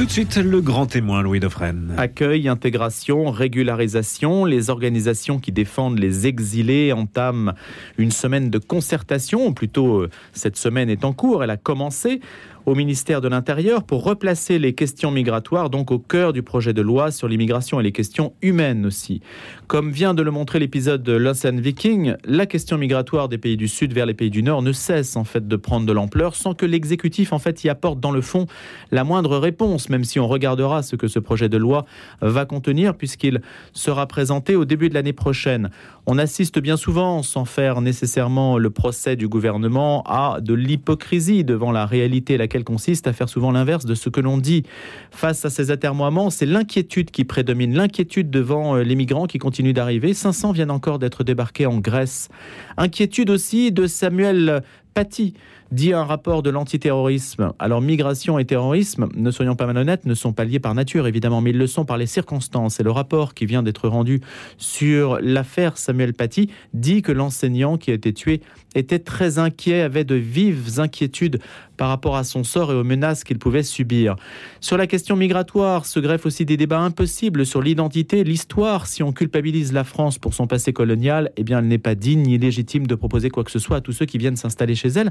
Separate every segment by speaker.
Speaker 1: Tout de suite, le grand témoin, Louis Dauphren.
Speaker 2: Accueil, intégration, régularisation. Les organisations qui défendent les exilés entament une semaine de concertation, ou plutôt euh, cette semaine est en cours, elle a commencé au ministère de l'Intérieur pour replacer les questions migratoires donc au cœur du projet de loi sur l'immigration et les questions humaines aussi. Comme vient de le montrer l'épisode de l'Ocean Viking, la question migratoire des pays du Sud vers les pays du Nord ne cesse en fait de prendre de l'ampleur sans que l'exécutif en fait y apporte dans le fond la moindre réponse, même si on regardera ce que ce projet de loi va contenir puisqu'il sera présenté au début de l'année prochaine. On assiste bien souvent, sans faire nécessairement le procès du gouvernement, à de l'hypocrisie devant la réalité laquelle consiste à faire souvent l'inverse de ce que l'on dit. Face à ces atermoiements, c'est l'inquiétude qui prédomine, l'inquiétude devant euh, les migrants qui continuent d'arriver. 500 viennent encore d'être débarqués en Grèce. Inquiétude aussi de Samuel Paty, dit un rapport de l'antiterrorisme. Alors migration et terrorisme, ne soyons pas malhonnêtes, ne sont pas liés par nature évidemment, mais ils le sont par les circonstances. Et le rapport qui vient d'être rendu sur l'affaire Samuel Paty dit que l'enseignant qui a été tué était très inquiet, avait de vives inquiétudes par rapport à son sort et aux menaces qu'il pouvait subir. Sur la question migratoire se greffent aussi des débats impossibles sur l'identité, l'histoire. Si on culpabilise la France pour son passé colonial, eh bien elle n'est pas digne ni légitime de proposer quoi que ce soit à tous ceux qui viennent s'installer chez elle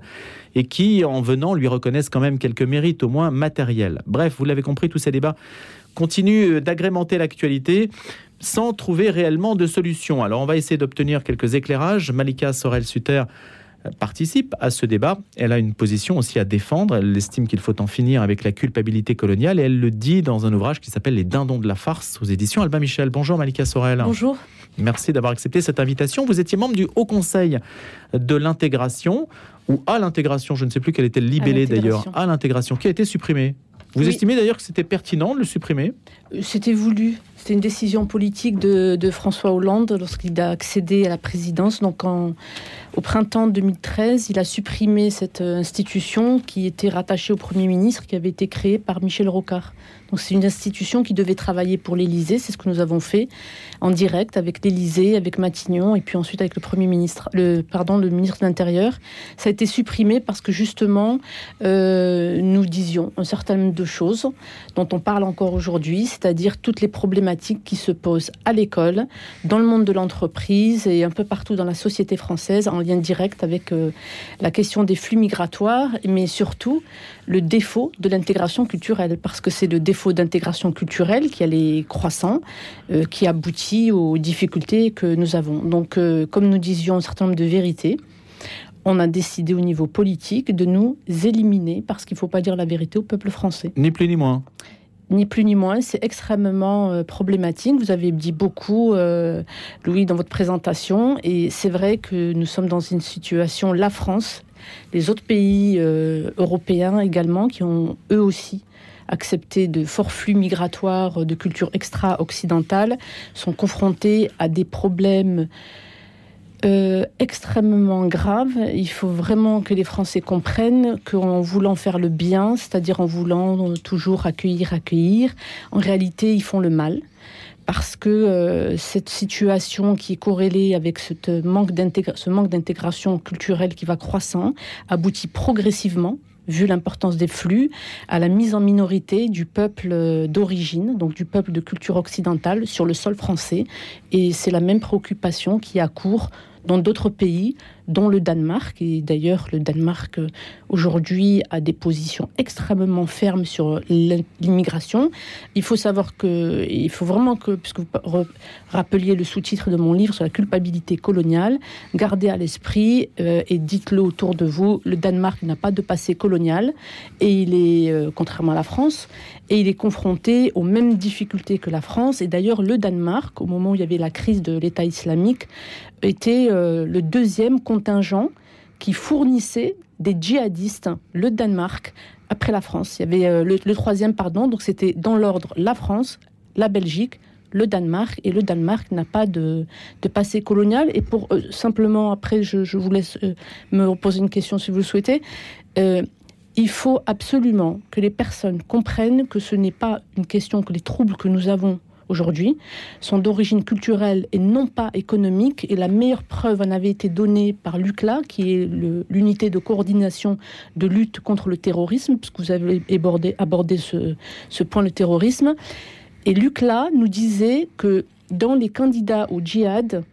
Speaker 2: et qui, en venant, lui reconnaissent quand même quelques mérites, au moins matériels. Bref, vous l'avez compris, tous ces débats continuent d'agrémenter l'actualité sans trouver réellement de solution. Alors on va essayer d'obtenir quelques éclairages. Malika Sorel-Suter participe à ce débat. Elle a une position aussi à défendre. Elle estime qu'il faut en finir avec la culpabilité coloniale et elle le dit dans un ouvrage qui s'appelle Les Dindons de la farce aux éditions Alba Michel. Bonjour Malika Sorel.
Speaker 3: Bonjour.
Speaker 2: Merci d'avoir accepté cette invitation. Vous étiez membre du Haut Conseil de l'intégration ou à l'intégration, je ne sais plus quel était le libellé d'ailleurs, à l'intégration, qui a été supprimé. Vous estimez d'ailleurs que c'était pertinent de le supprimer?
Speaker 3: C'était voulu. C'était une décision politique de, François Hollande lorsqu'il a accédé à la présidence. Donc en, au printemps 2013, il a supprimé cette institution qui était rattachée au Premier ministre, qui avait été créée par Michel Rocard. Donc c'est une institution qui devait travailler pour l'Élysée, c'est ce que nous avons fait en direct avec l'Élysée, avec Matignon et puis ensuite avec le Premier ministre, le pardon, le ministre de l'Intérieur. Ça a été supprimé parce que justement euh, nous disions un certain nombre de choses dont on parle encore aujourd'hui, c'est-à-dire toutes les problématiques qui se posent à l'école, dans le monde de l'entreprise et un peu partout dans la société française en lien direct avec euh, la question des flux migratoires, mais surtout le défaut de l'intégration culturelle parce que c'est le défaut d'intégration culturelle qui est croissant, euh, qui aboutit aux difficultés que nous avons. Donc, euh, comme nous disions un certain nombre de vérités, on a décidé au niveau politique de nous éliminer parce qu'il ne faut pas dire la vérité au peuple français.
Speaker 2: Ni plus ni moins.
Speaker 3: Ni plus ni moins, c'est extrêmement euh, problématique. Vous avez dit beaucoup, Louis, dans votre présentation, et c'est vrai que nous sommes dans une situation, la France, les autres pays européens également, qui ont eux aussi acceptés de forts flux migratoires de culture extra-occidentale sont confrontés à des problèmes euh, extrêmement graves. Il faut vraiment que les Français comprennent qu'en voulant faire le bien, c'est-à-dire en voulant toujours accueillir, accueillir, en réalité, ils font le mal. Parce que euh, cette situation qui est corrélée avec ce manque d'intégration culturelle qui va croissant aboutit progressivement vu l'importance des flux, à la mise en minorité du peuple euh, d'origine, donc du peuple de culture occidentale sur le sol français. Et c'est la même préoccupation qui a cours dans d'autres pays, dont le Danemark. Et d'ailleurs, le Danemark, euh, aujourd'hui, a des positions extrêmement fermes sur l'immigration. Il faut savoir que, il faut vraiment que, puisque vous rappeliez le sous-titre de mon livre sur la culpabilité coloniale, gardez à l'esprit euh, et dites-le autour de vous, le Danemark n'a pas de passé colonial et il est, euh, contrairement à la France, et il est confronté aux mêmes difficultés que la France. Et d'ailleurs, le Danemark, au moment où il y avait la crise de l'État islamique, était le deuxième qui fournissait des djihadistes, le Danemark, après la France. Il y avait euh, le, troisième, pardon, donc c'était dans l'ordre la France, la Belgique, le Danemark, et le Danemark n'a pas de, passé colonial. Et pour euh, simplement, après, je, vous laisse me poser une question si vous le souhaitez. il faut absolument que les personnes comprennent que ce n'est pas une question que les troubles que nous avons aujourd'hui, sont d'origine culturelle et non pas économique. Et la meilleure preuve en avait été donnée par l'UCLA, qui est l'unité de coordination de lutte contre le terrorisme, puisque vous avez abordé, ce point, le terrorisme. Et l'UCLA nous disait que dans les candidats au djihad,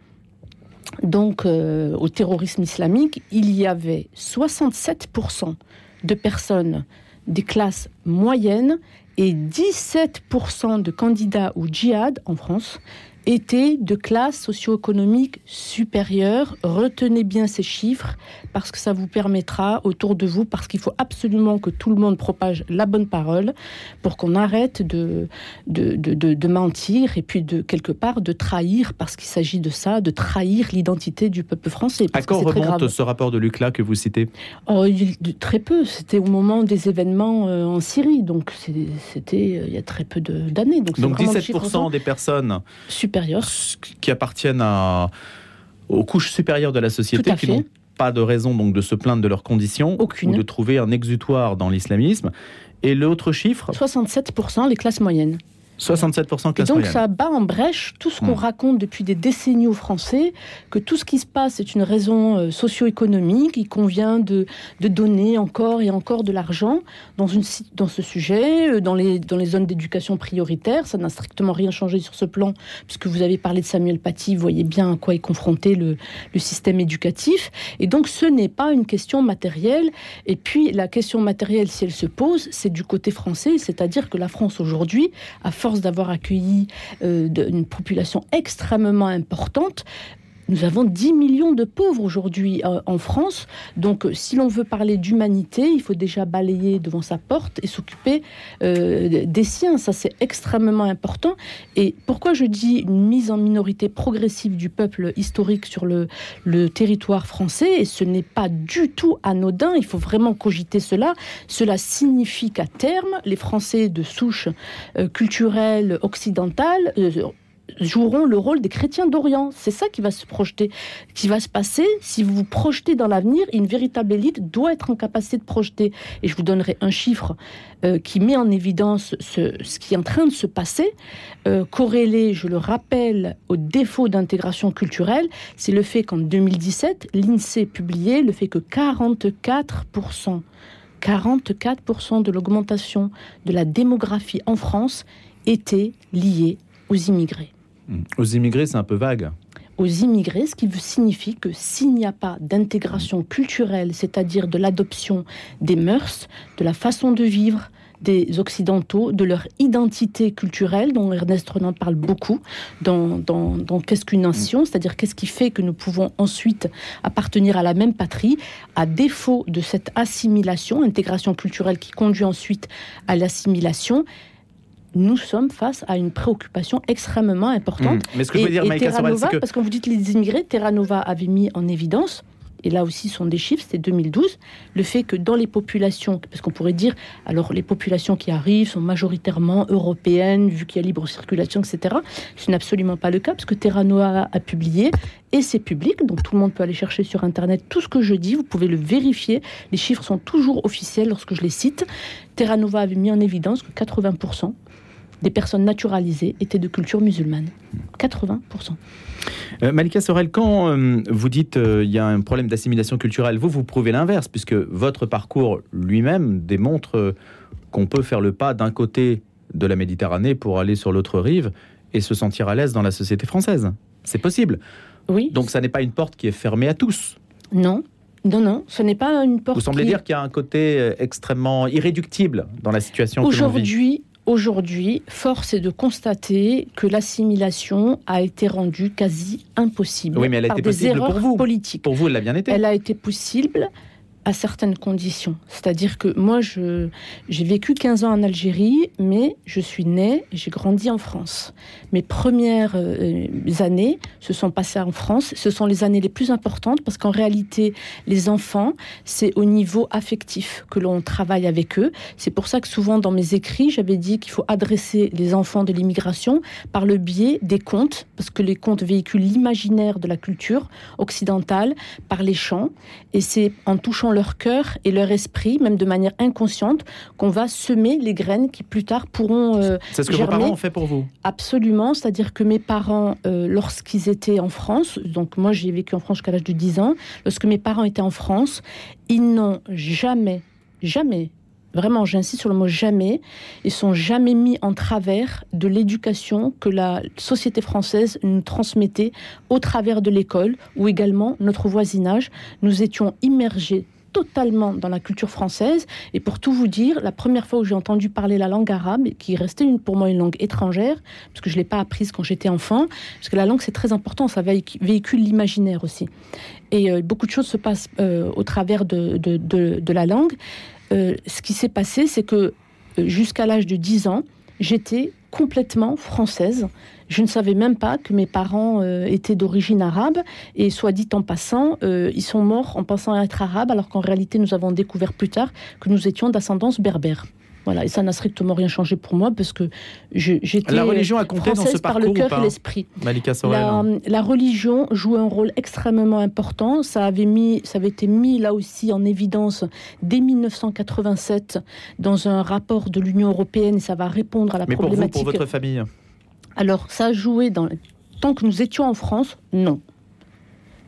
Speaker 3: donc euh, au terrorisme islamique, il y avait 67% de personnes des classes moyennes et 17% de candidats au djihad en France étaient de classe socio-économique supérieure. Retenez bien ces chiffres parce que ça vous permettra autour de vous, parce qu'il faut absolument que tout le monde propage la bonne parole pour qu'on arrête de de, de, de, mentir et puis de quelque part de trahir, parce qu'il s'agit de ça, de trahir l'identité du peuple français.
Speaker 2: À quand remonte ce rapport de Lucla que vous citez?
Speaker 3: Oh, Très peu. C'était au moment des événements euh, en Syrie, donc c'était euh, il y a très peu d'années.
Speaker 2: Donc, donc 17% des personnes qui appartiennent à, aux couches supérieures de la société, qui n'ont pas de raison donc de se plaindre de leurs conditions
Speaker 3: ou
Speaker 2: de trouver un exutoire dans l'islamisme. Et l'autre chiffre
Speaker 3: 67% les classes moyennes.
Speaker 2: 67%
Speaker 3: classe Et donc ça bat en brèche tout ce qu'on hmm. raconte depuis des décennies aux Français, que tout ce qui se passe est une raison euh, socio-économique, il convient de, de, donner encore et encore de l'argent dans, une, dans ce sujet, euh, dans les, dans les zones d'éducation prioritaire. Ça n'a strictement rien changé sur ce plan, puisque vous avez parlé de Samuel Paty, vous voyez bien à quoi est confronté le, le système éducatif. Et donc ce n'est pas une question matérielle. Et puis la question matérielle, si elle se pose, c'est du côté français, c'est-à-dire que la France aujourd'hui a d'avoir accueilli euh, une population extrêmement importante, nous avons 10 millions de pauvres aujourd'hui euh, en France. Donc, euh, si l'on veut parler d'humanité, il faut déjà balayer devant sa porte et s'occuper des siens. Ça, c'est extrêmement important. Et pourquoi je dis une mise en minorité progressive du peuple historique sur le, territoire français? Et ce n'est pas du tout anodin. Il faut vraiment cogiter cela. Cela signifie qu'à terme, les Français de souche euh, culturelle occidentale joueront le rôle des chrétiens d'Orient. C'est ça qui va se projeter, qui va se passer. Si vous vous projetez dans l'avenir, une véritable élite doit être en capacité de projeter. Et je vous donnerai un chiffre euh, qui met en évidence ce, qui est en train de se passer, euh, corrélé, je le rappelle, au défaut d'intégration culturelle. C'est le fait qu'en 2017, l'INSEE publiait le fait que 44%, 44% de l'augmentation de la démographie en France était liée aux immigrés.
Speaker 2: Aux immigrés, c'est un peu vague.
Speaker 3: Aux immigrés, ce qui signifie que s'il n'y a pas d'intégration culturelle, c'est-à-dire de l'adoption des mœurs, de la façon de vivre des Occidentaux, de leur identité culturelle, dont Ernest Renan parle beaucoup, dans, Qu'est-ce qu'une nation, c'est-à-dire qu'est-ce qui fait que nous pouvons ensuite appartenir à la même patrie, à défaut de cette assimilation, intégration culturelle qui conduit ensuite à l'assimilation, nous sommes face à une préoccupation extrêmement importante.
Speaker 2: Mmh. Mais ce que je veux dire, Terra
Speaker 3: Nova, parce que vous dites les immigrés, Terra Nova avait mis en évidence et là aussi sont des chiffres, c'était 2012, le fait que dans les populations, parce qu'on pourrait dire, alors les populations qui arrivent sont majoritairement européennes, vu qu'il y a libre circulation, etc. Ce n'est absolument pas le cas, parce que Terra Nova a publié, et c'est public, donc tout le monde peut aller chercher sur Internet tout ce que je dis, vous pouvez le vérifier, les chiffres sont toujours officiels lorsque je les cite. Terra Nova avait mis en évidence que 80% des personnes naturalisées étaient de culture musulmane. 80%.
Speaker 2: Euh, Malika Sorel, quand euh, vous dites qu'il euh, y a un problème d'assimilation culturelle, vous, vous prouvez l'inverse, puisque votre parcours lui-même démontre qu'on peut faire le pas d'un côté de la Méditerranée pour aller sur l'autre rive et se sentir à l'aise dans la société française. C'est possible.
Speaker 3: Oui.
Speaker 2: Donc ça n'est pas une porte qui est fermée à tous.
Speaker 3: Non. Non, non, ce n'est pas une porte.
Speaker 2: Vous semblez dire qu'il y a un côté extrêmement irréductible dans la situation
Speaker 3: Aujourd'hui, Aujourd'hui, force est de constater que l'assimilation a été rendue quasi impossible
Speaker 2: oui, mais elle a
Speaker 3: par
Speaker 2: été
Speaker 3: des erreurs
Speaker 2: pour vous.
Speaker 3: politiques.
Speaker 2: Pour vous, elle a bien été.
Speaker 3: Elle a été possible à certaines conditions. C'est-à-dire que moi, je, j'ai vécu 15 ans en Algérie, mais je suis née, j'ai grandi en France. Mes premières euh, années se sont passées en France. Ce sont les années les plus importantes parce qu'en réalité, les enfants, c'est au niveau affectif que l'on travaille avec eux. C'est pour ça que souvent dans mes écrits, j'avais dit qu'il faut adresser les enfants de l'immigration par le biais des contes, parce que les contes véhiculent l'imaginaire de la culture occidentale par les chants. Et c'est en touchant leur cœur et leur esprit, même de manière inconsciente, qu'on va semer les graines qui plus tard pourront.
Speaker 2: Euh, c'est ce que vos parents ont fait pour vous
Speaker 3: Absolument, c'est-à-dire que mes parents, euh, lorsqu'ils étaient en France, donc moi j'ai vécu en France jusqu'à l'âge de 10 ans, lorsque mes parents étaient en France, ils n'ont jamais, jamais vraiment j'insiste sur le mot jamais, ils sont jamais mis en travers de l'éducation que la société française nous transmettait au travers de l'école ou également notre voisinage. Nous étions immergés totalement dans la culture française. Et pour tout vous dire, la première fois où j'ai entendu parler la langue arabe, qui restait une, pour moi une langue étrangère, parce que je ne l'ai pas apprise quand j'étais enfant, parce que la langue c'est très important, ça véhicule l'imaginaire aussi. Et euh, beaucoup de choses se passent euh, au travers de, la langue. Euh, ce qui s'est passé, c'est que jusqu'à l'âge de 10 ans, j'étais complètement française. Je ne savais même pas que mes parents euh, étaient d'origine arabe. Et soit dit en passant, ils sont morts en pensant être arabes, alors qu'en réalité, nous avons découvert plus tard que nous étions d'ascendance berbère. Voilà, et ça n'a strictement rien changé pour moi parce que j'étais
Speaker 2: la religion a compté dans ce
Speaker 3: par le cœur et l'esprit. La, la, religion joue un rôle extrêmement important. Ça avait mis, ça avait été mis là aussi en évidence dès 1987 dans un rapport de l'Union européenne. Et ça va répondre à la
Speaker 2: Mais
Speaker 3: problématique.
Speaker 2: Pour vous, pour votre famille?
Speaker 3: Alors ça a joué dans tant que nous étions en France, non.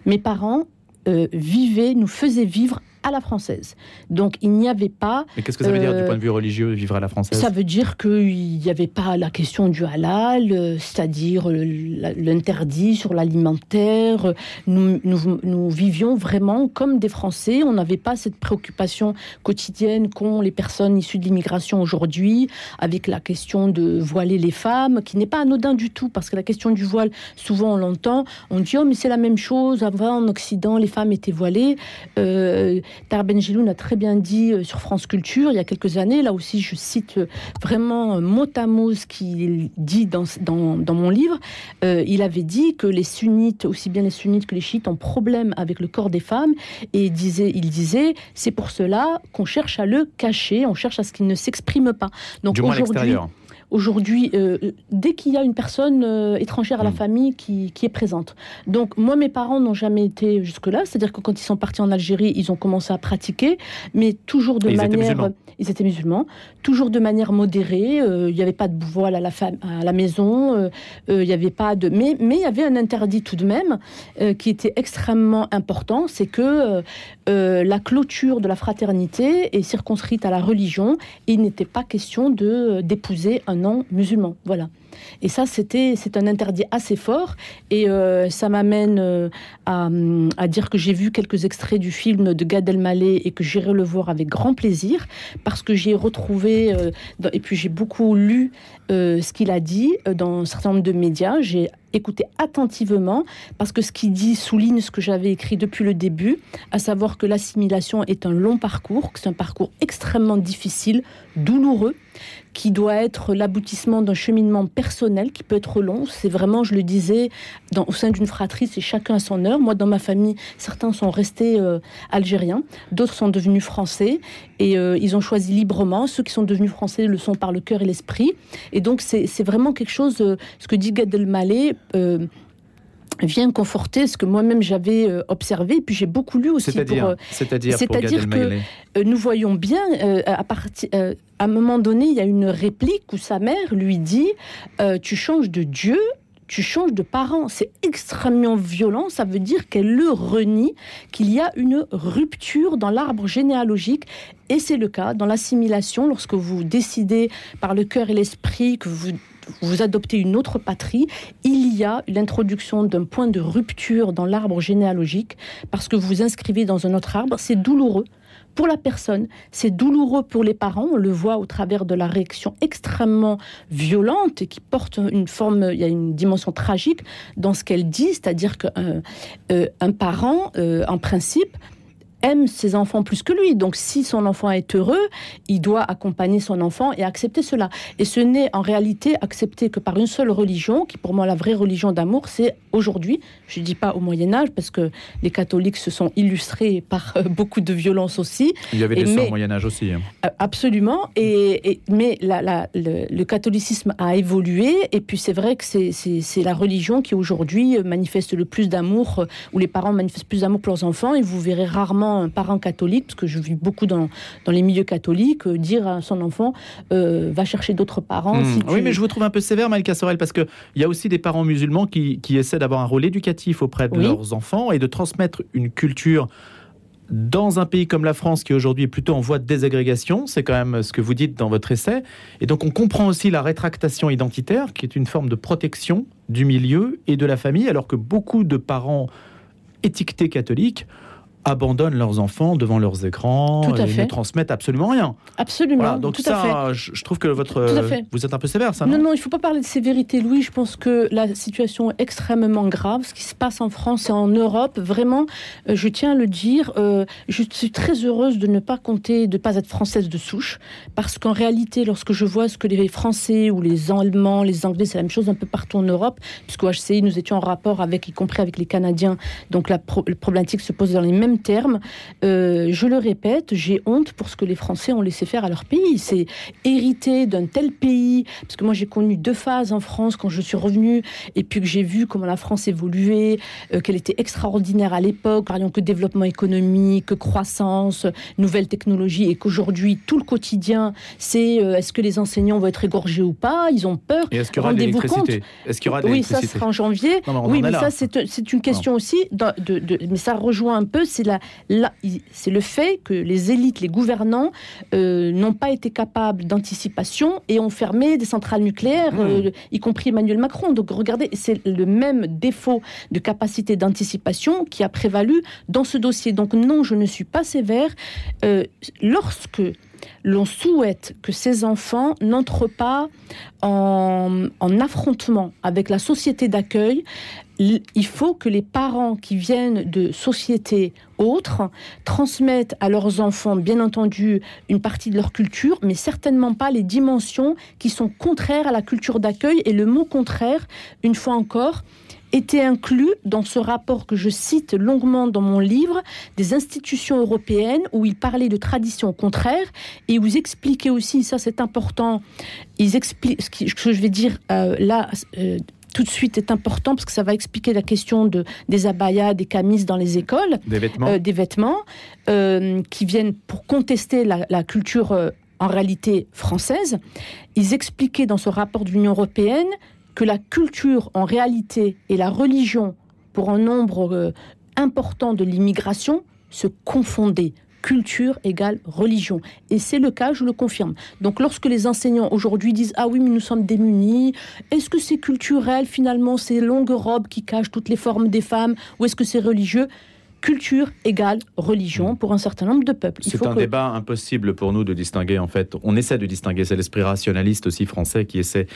Speaker 3: Mes parents euh, vivaient, nous faisaient vivre à la française. Donc il n'y avait pas.
Speaker 2: Mais qu'est-ce que ça veut dire du euh, point de vue religieux, vivre à la française?
Speaker 3: Ça veut dire qu'il n'y avait pas la question du halal, euh, c'est-à-dire l'interdit sur l'alimentaire. Nous, nous, vivions vraiment comme des Français. On n'avait pas cette préoccupation quotidienne qu'ont les personnes issues de l'immigration aujourd'hui, avec la question de voiler les femmes, qui n'est pas anodin du tout, parce que la question du voile, souvent on l'entend, on dit oh mais c'est la même chose. Avant en Occident, les femmes étaient voilées. Euh, Tar Benjeloun a très bien dit euh, sur France Culture il y a quelques années, là aussi je cite euh, vraiment euh, mot à mot ce qu'il dit dans, dans, mon livre, il avait dit que les sunnites, aussi bien les sunnites que les chiites, ont problème avec le corps des femmes. Et il disait, il disait c'est pour cela qu'on cherche à le cacher, on cherche à ce qu'il ne s'exprime pas.
Speaker 2: Donc aujourd'hui,
Speaker 3: aujourd'hui, euh, dès qu'il y a une personne euh, étrangère à la hmm. famille qui, est présente. Donc, moi, mes parents n'ont jamais été jusque-là. C'est-à-dire que quand ils sont partis en Algérie, ils ont commencé à pratiquer, mais toujours de manière. Ils étaient musulmans, toujours de manière modérée. Euh, il n'y avait pas de voile à la, à la maison. il n'y avait pas de. Mais, mais il y avait un interdit tout de même qui était extrêmement important. C'est que la clôture de la fraternité est circonscrite à la religion. Et il n'était pas question de d'épouser un non musulman. Voilà. Et ça, c'était c'est un interdit assez fort. Et euh, ça m'amène euh, à, dire que j'ai vu quelques extraits du film de Gad Elmaleh et que j'irai le voir avec grand plaisir parce que j'ai retrouvé euh, et puis j'ai beaucoup lu ce qu'il a dit dans un certain nombre de médias. J'ai écouté attentivement parce que ce qu'il dit souligne ce que j'avais écrit depuis le début, à savoir que l'assimilation est un long parcours, que c'est un parcours extrêmement difficile, douloureux, qui doit être l'aboutissement d'un cheminement personnel qui peut être long. C'est vraiment, je le disais, au sein d'une fratrie, c'est chacun à son heure. Moi, dans ma famille, certains sont restés euh, algériens, d'autres sont devenus français et euh, ils ont choisi librement. Ceux qui sont devenus français le sont par le cœur et l'esprit. Et donc, c'est vraiment quelque chose, euh, ce que dit Gad Elmaleh vient conforter ce que moi-même j'avais observé, et puis j'ai beaucoup lu aussi.
Speaker 2: C'est-à-dire, c'est-à-dire,
Speaker 3: que nous voyons bien à partir à un moment donné, il y a une réplique où sa mère lui dit euh, Tu changes de Dieu, tu changes de parent. C'est extrêmement violent. Ça veut dire qu'elle le renie, qu'il y a une rupture dans l'arbre généalogique. Et c'est le cas dans l'assimilation, lorsque vous décidez par le cœur et l'esprit que vous vous adoptez une autre patrie, il y a l'introduction d'un point de rupture dans l'arbre généalogique parce que vous inscrivez dans un autre arbre. C'est douloureux pour la personne. C'est douloureux pour les parents. On le voit au travers de la réaction extrêmement violente et qui porte une forme, il y a une dimension tragique dans ce qu'elle dit, c'est-à-dire qu'un euh, parent, euh, en principe, aime ses enfants plus que lui. Donc si son enfant est heureux, il doit accompagner son enfant et accepter cela. Et ce n'est en réalité accepté que par une seule religion, qui pour moi la vraie religion d'amour, c'est aujourd'hui, je ne dis pas au Moyen Âge, parce que les catholiques se sont illustrés par euh, beaucoup de violence aussi.
Speaker 2: Il y avait des au Moyen Âge aussi. Hein.
Speaker 3: Euh, absolument. Et, mais le, catholicisme a évolué, et puis c'est vrai que c'est la religion qui aujourd'hui manifeste le plus d'amour, où les parents manifestent plus d'amour pour leurs enfants, et vous verrez rarement parent, un parent catholique, parce que je vis beaucoup dans, dans les milieux catholiques, euh, dire à son enfant euh, va chercher d'autres parents.
Speaker 2: Hmm. Oui, mais je vous trouve un peu sévère, Malika Sorel, parce qu'il y a aussi des parents musulmans qui, qui essaient d'avoir un rôle éducatif auprès de leurs enfants et de transmettre une culture dans un pays comme la France, qui aujourd'hui est plutôt en voie de désagrégation, c'est quand même ce que vous dites dans votre essai, et donc on comprend aussi la rétractation identitaire, qui est une forme de protection du milieu et de la famille, alors que beaucoup de parents étiquetés catholiques abandonnent leurs enfants devant leurs écrans et
Speaker 3: fait.
Speaker 2: ne transmettent absolument rien.
Speaker 3: Absolument.
Speaker 2: Voilà, donc
Speaker 3: tout
Speaker 2: ça,
Speaker 3: à fait.
Speaker 2: Je, trouve que votre, vous êtes un peu sévère, ça.
Speaker 3: Non,
Speaker 2: Non,
Speaker 3: non, il ne faut pas parler de sévérité, Louis. Je pense que la situation est extrêmement grave. Ce qui se passe en France et en Europe, vraiment, euh, je tiens à le dire, euh, je suis très heureuse de ne pas compter, de ne pas être française de souche. Parce qu'en réalité, lorsque je vois ce que les Français ou les Allemands, les Anglais, c'est la même chose un peu partout en Europe, puisqu'au HCI, nous étions en rapport avec, y compris avec les Canadiens. Donc la, pro- la problématique se pose dans les mêmes termes. Euh, je le répète, j'ai honte pour ce que les Français ont laissé faire à leur pays. C'est hérité d'un tel pays, parce que moi j'ai connu deux phases en France quand je suis revenue, et puis que j'ai vu comment la France évoluait, euh, qu'elle était extraordinaire à l'époque, parlions que développement économique, que croissance, nouvelles technologies, et qu'aujourd'hui tout le quotidien, c'est euh, est-ce que les enseignants vont être égorgés ou pas Ils ont peur.
Speaker 2: Est-ce qu'il y aura de
Speaker 3: Rendez-vous
Speaker 2: l'électricité Est-ce qu'il y aura de
Speaker 3: Oui, ça sera en janvier.
Speaker 2: Non, mais on
Speaker 3: oui,
Speaker 2: en
Speaker 3: mais ça, c'est une question aussi, de, de- de- mais ça rejoint un peu, c'est la, la- c'est le fait que les élites, les gouvernants, euh, n'ont pas été capables d'anticipation et ont fermé des centrales nucléaires,
Speaker 2: Mmh.
Speaker 3: euh, y compris Emmanuel Macron. Donc regardez, c'est le même défaut de capacité d'anticipation qui a prévalu dans ce dossier. Donc non, je ne suis pas sévère. Euh, lorsque l'on souhaite que ces enfants n'entrent pas en, en affrontement avec la société d'accueil, il faut que les parents qui viennent de sociétés autres transmettent à leurs enfants, bien entendu, une partie de leur culture, mais certainement pas les dimensions qui sont contraires à la culture d'accueil. Et le mot contraire, une fois encore, était inclus dans ce rapport que je cite longuement dans mon livre des institutions européennes où il parlait de traditions contraires et où ils expliquaient aussi, ça c'est important, ils expliquent ce que je vais dire euh, là euh, tout de suite est important parce que ça va expliquer la question de, des abayas, des camis dans les écoles,
Speaker 2: Des vêtements
Speaker 3: euh, des vêtements euh, qui viennent pour contester la, la culture euh, en réalité française. Ils expliquaient dans ce rapport de l'Union européenne que la culture en réalité et la religion pour un nombre important de l'immigration se confondaient. Culture égale religion. Et c'est le cas, je le confirme. Donc lorsque les enseignants aujourd'hui disent Ah oui, mais nous sommes démunis, est-ce que c'est culturel finalement, ces longues robes qui cachent toutes les formes des femmes, ou est-ce que c'est religieux? Culture égale religion pour un certain nombre de peuples.
Speaker 2: C'est un
Speaker 3: que-
Speaker 2: débat impossible pour nous de distinguer, en fait. On essaie de distinguer, c'est l'esprit rationaliste aussi français qui essaie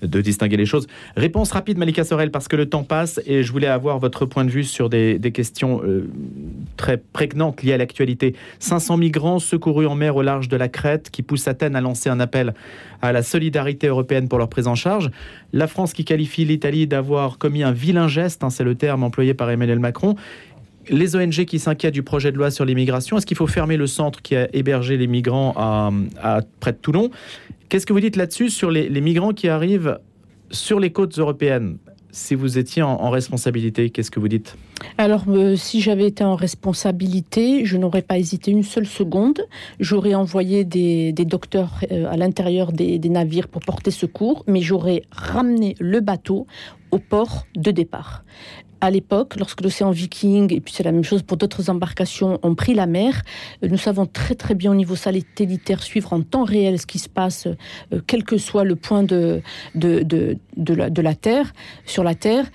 Speaker 2: de distinguer les choses. Réponse rapide, Malika Sorel, parce que le temps passe et je voulais avoir votre point de vue sur des, des questions euh, très prégnantes liées à l'actualité. 500 migrants secourus en mer au large de la Crète qui poussent Athènes à lancer un appel à la solidarité européenne pour leur prise en charge. La France qui qualifie l'Italie d'avoir commis un vilain geste, hein, c'est le terme employé par Emmanuel Macron les ONG qui s'inquiètent du projet de loi sur l'immigration, est-ce qu'il faut fermer le centre qui a hébergé les migrants à, près de Toulon? Qu'est-ce que vous dites là-dessus sur les, migrants qui arrivent sur les côtes européennes? Si vous étiez en, responsabilité, qu'est-ce que vous dites?
Speaker 3: Alors, euh, si j'avais été en responsabilité, je n'aurais pas hésité une seule seconde. J'aurais envoyé des, docteurs euh, à l'intérieur des navires pour porter secours, mais j'aurais ramené le bateau au port de départ. À l'époque, lorsque l'océan Viking, et puis c'est la même chose pour d'autres embarcations, ont pris la mer, euh, nous savons très très bien au niveau satellitaire suivre en temps réel ce qui se passe, euh, quel que soit le point de, de, de, de la, Terre, sur la Terre.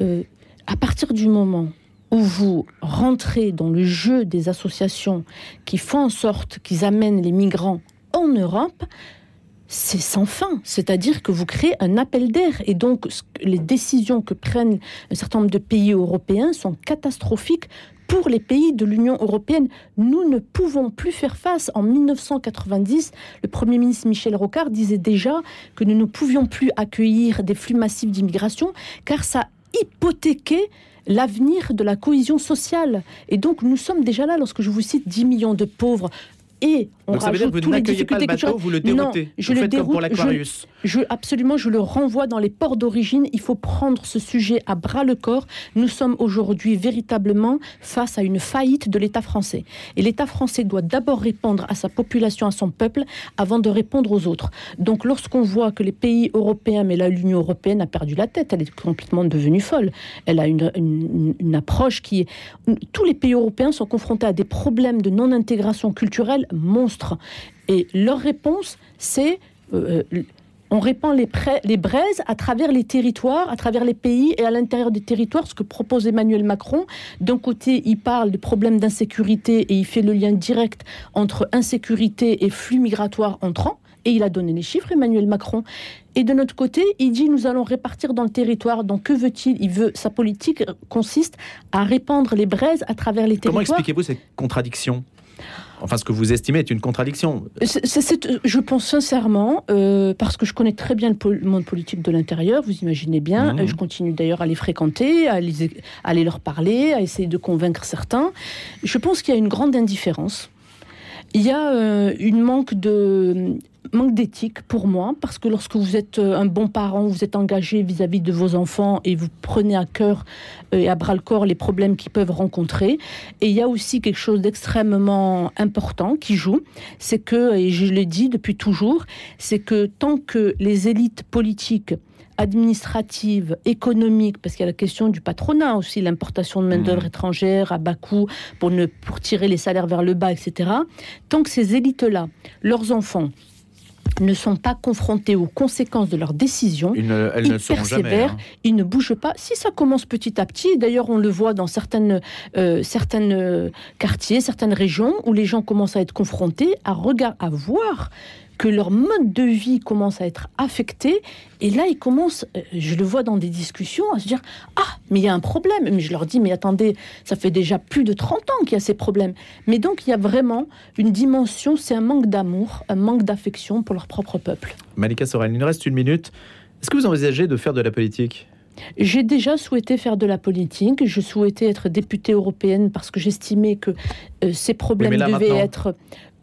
Speaker 3: Euh, à partir du moment où vous rentrez dans le jeu des associations qui font en sorte qu'ils amènent les migrants en Europe, c'est sans fin. C'est-à-dire que vous créez un appel d'air. Et donc, les décisions que prennent un certain nombre de pays européens sont catastrophiques pour les pays de l'Union européenne. Nous ne pouvons plus faire face. En 1990, le Premier ministre Michel Rocard disait déjà que nous ne pouvions plus accueillir des flux massifs d'immigration car ça hypothéquait l'avenir de la cohésion sociale. Et donc nous sommes déjà là, lorsque je vous cite 10 millions de pauvres, et on
Speaker 2: Donc ça veut dire
Speaker 3: rajoute
Speaker 2: que vous n'accueillez pas le bateau, vous le
Speaker 3: Non,
Speaker 2: déroutez.
Speaker 3: je
Speaker 2: vous
Speaker 3: le
Speaker 2: faites comme pour
Speaker 3: déroute, je-
Speaker 2: l'Aquarius.
Speaker 3: Je, absolument, je le renvoie dans les ports d'origine. Il faut prendre ce sujet à bras le corps. Nous sommes aujourd'hui véritablement face à une faillite de l'État français. Et l'État français doit d'abord répondre à sa population, à son peuple, avant de répondre aux autres. Donc lorsqu'on voit que les pays européens, mais là l'Union européenne a perdu la tête, elle est complètement devenue folle. Elle a une, une- une approche qui est... Tous les pays européens sont confrontés à des problèmes de non-intégration culturelle monstres. Et leur réponse, c'est... euh, on répand les, les braises à travers les territoires, à travers les pays et à l'intérieur des territoires, ce que propose Emmanuel Macron. D'un côté, il parle de problèmes d'insécurité et il fait le lien direct entre insécurité et flux migratoires entrants. Et il a donné les chiffres, Emmanuel Macron. Et de notre côté, il dit nous allons répartir dans le territoire. Donc que veut-il? Il veut sa politique consiste à répandre les braises à travers les
Speaker 2: Comment
Speaker 3: territoires.
Speaker 2: expliquez-vous cette contradiction? Enfin, ce que vous estimez est une contradiction.
Speaker 3: Je pense sincèrement, euh, parce que je connais très bien le, pol- monde politique de l'intérieur, vous imaginez bien, euh, je continue d'ailleurs à les fréquenter, à, les- à aller leur parler, à essayer de convaincre certains. Je pense qu'il y a une grande indifférence. Il y a euh, une manque de manque d'éthique pour moi, parce que lorsque vous êtes euh, un bon parent, vous êtes engagé vis-à-vis de vos enfants et vous prenez à cœur euh, et à bras le corps les problèmes qu'ils peuvent rencontrer. Et il y a aussi quelque chose d'extrêmement important qui joue, c'est que, et je le dis depuis toujours, c'est que tant que les élites politiques administratives, économiques, parce qu'il y a la question du patronat aussi, l'importation de main-d'œuvre
Speaker 2: Mhm.
Speaker 3: étrangère à bas coût pour, ne, pour tirer les salaires vers le bas, etc. Tant que ces élites-là, leurs enfants, ne sont pas confrontés aux conséquences de leurs décisions,
Speaker 2: elles
Speaker 3: Ils
Speaker 2: ne jamais.
Speaker 3: persévèrent.
Speaker 2: hein.
Speaker 3: ils ne bougent pas. Si ça commence petit à petit, d'ailleurs on le voit dans certaines, euh, certaines euh, quartiers, certaines régions où les gens commencent à être confrontés, à, regard, à voir que leur mode de vie commence à être affecté. Et là, ils commencent, euh, je le vois dans des discussions, à se dire Ah, mais il y a un problème. Mais je leur dis Mais attendez, ça fait déjà plus de 30 ans qu'il y a ces problèmes. Mais donc, il y a vraiment une dimension, c'est un manque d'amour, un manque d'affection pour leur propre peuple.
Speaker 2: Malika Sorel, il nous reste une minute. Est-ce que vous envisagez de faire de la politique?
Speaker 3: J'ai déjà souhaité faire de la politique. Je souhaitais être députée européenne parce que j'estimais que euh, ces problèmes devaient
Speaker 2: maintenant.
Speaker 3: être.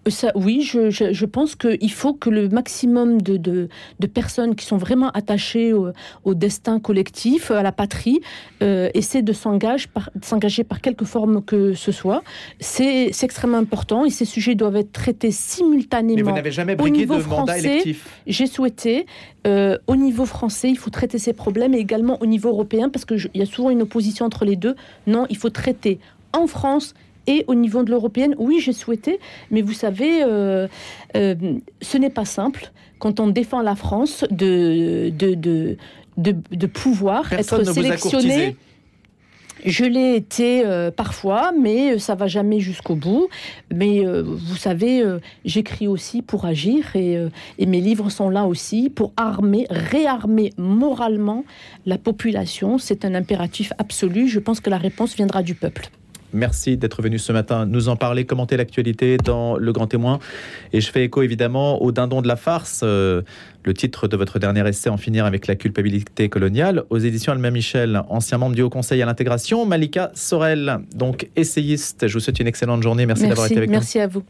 Speaker 3: Ça, oui, je, je, je pense qu'il faut que le maximum de, de, de personnes qui sont vraiment attachées au, au destin collectif, à la patrie, euh, essaient de s'engager par, de s'engager par quelque forme que ce soit. C'est c'est extrêmement important et ces sujets doivent être traités
Speaker 2: Mais
Speaker 3: simultanément
Speaker 2: vous n'avez jamais
Speaker 3: Au
Speaker 2: brigué
Speaker 3: niveau
Speaker 2: de mandat
Speaker 3: français,
Speaker 2: électif.
Speaker 3: j'ai souhaité, euh, au niveau français, il faut traiter ces problèmes et également au niveau européen, parce qu'il y a souvent une opposition entre les deux. Non, il faut traiter en France et au niveau de l'européenne. Oui, j'ai souhaité, mais vous savez, euh, euh, ce n'est pas simple quand on défend la France de, de, de, de, de pouvoir
Speaker 2: Personne
Speaker 3: être sélectionné. Je l'ai été euh, parfois, mais ça va jamais jusqu'au bout. Mais euh, vous savez, euh, j'écris aussi pour agir et, et mes livres sont là aussi pour armer, réarmer moralement la population. C'est un impératif absolu. Je pense que la réponse viendra du peuple.
Speaker 2: Merci d'être venu ce matin nous en parler, commenter l'actualité dans Le Grand Témoin. Et je fais écho évidemment au dindon de la farce, euh, le titre de votre dernier essai, En finir avec la culpabilité coloniale, aux éditions Albin Michel, ancien membre du Haut Conseil à l'intégration, Malika Sorel, donc essayiste. Je vous souhaite une excellente journée. Merci, d'avoir été avec nous.
Speaker 3: merci à vous.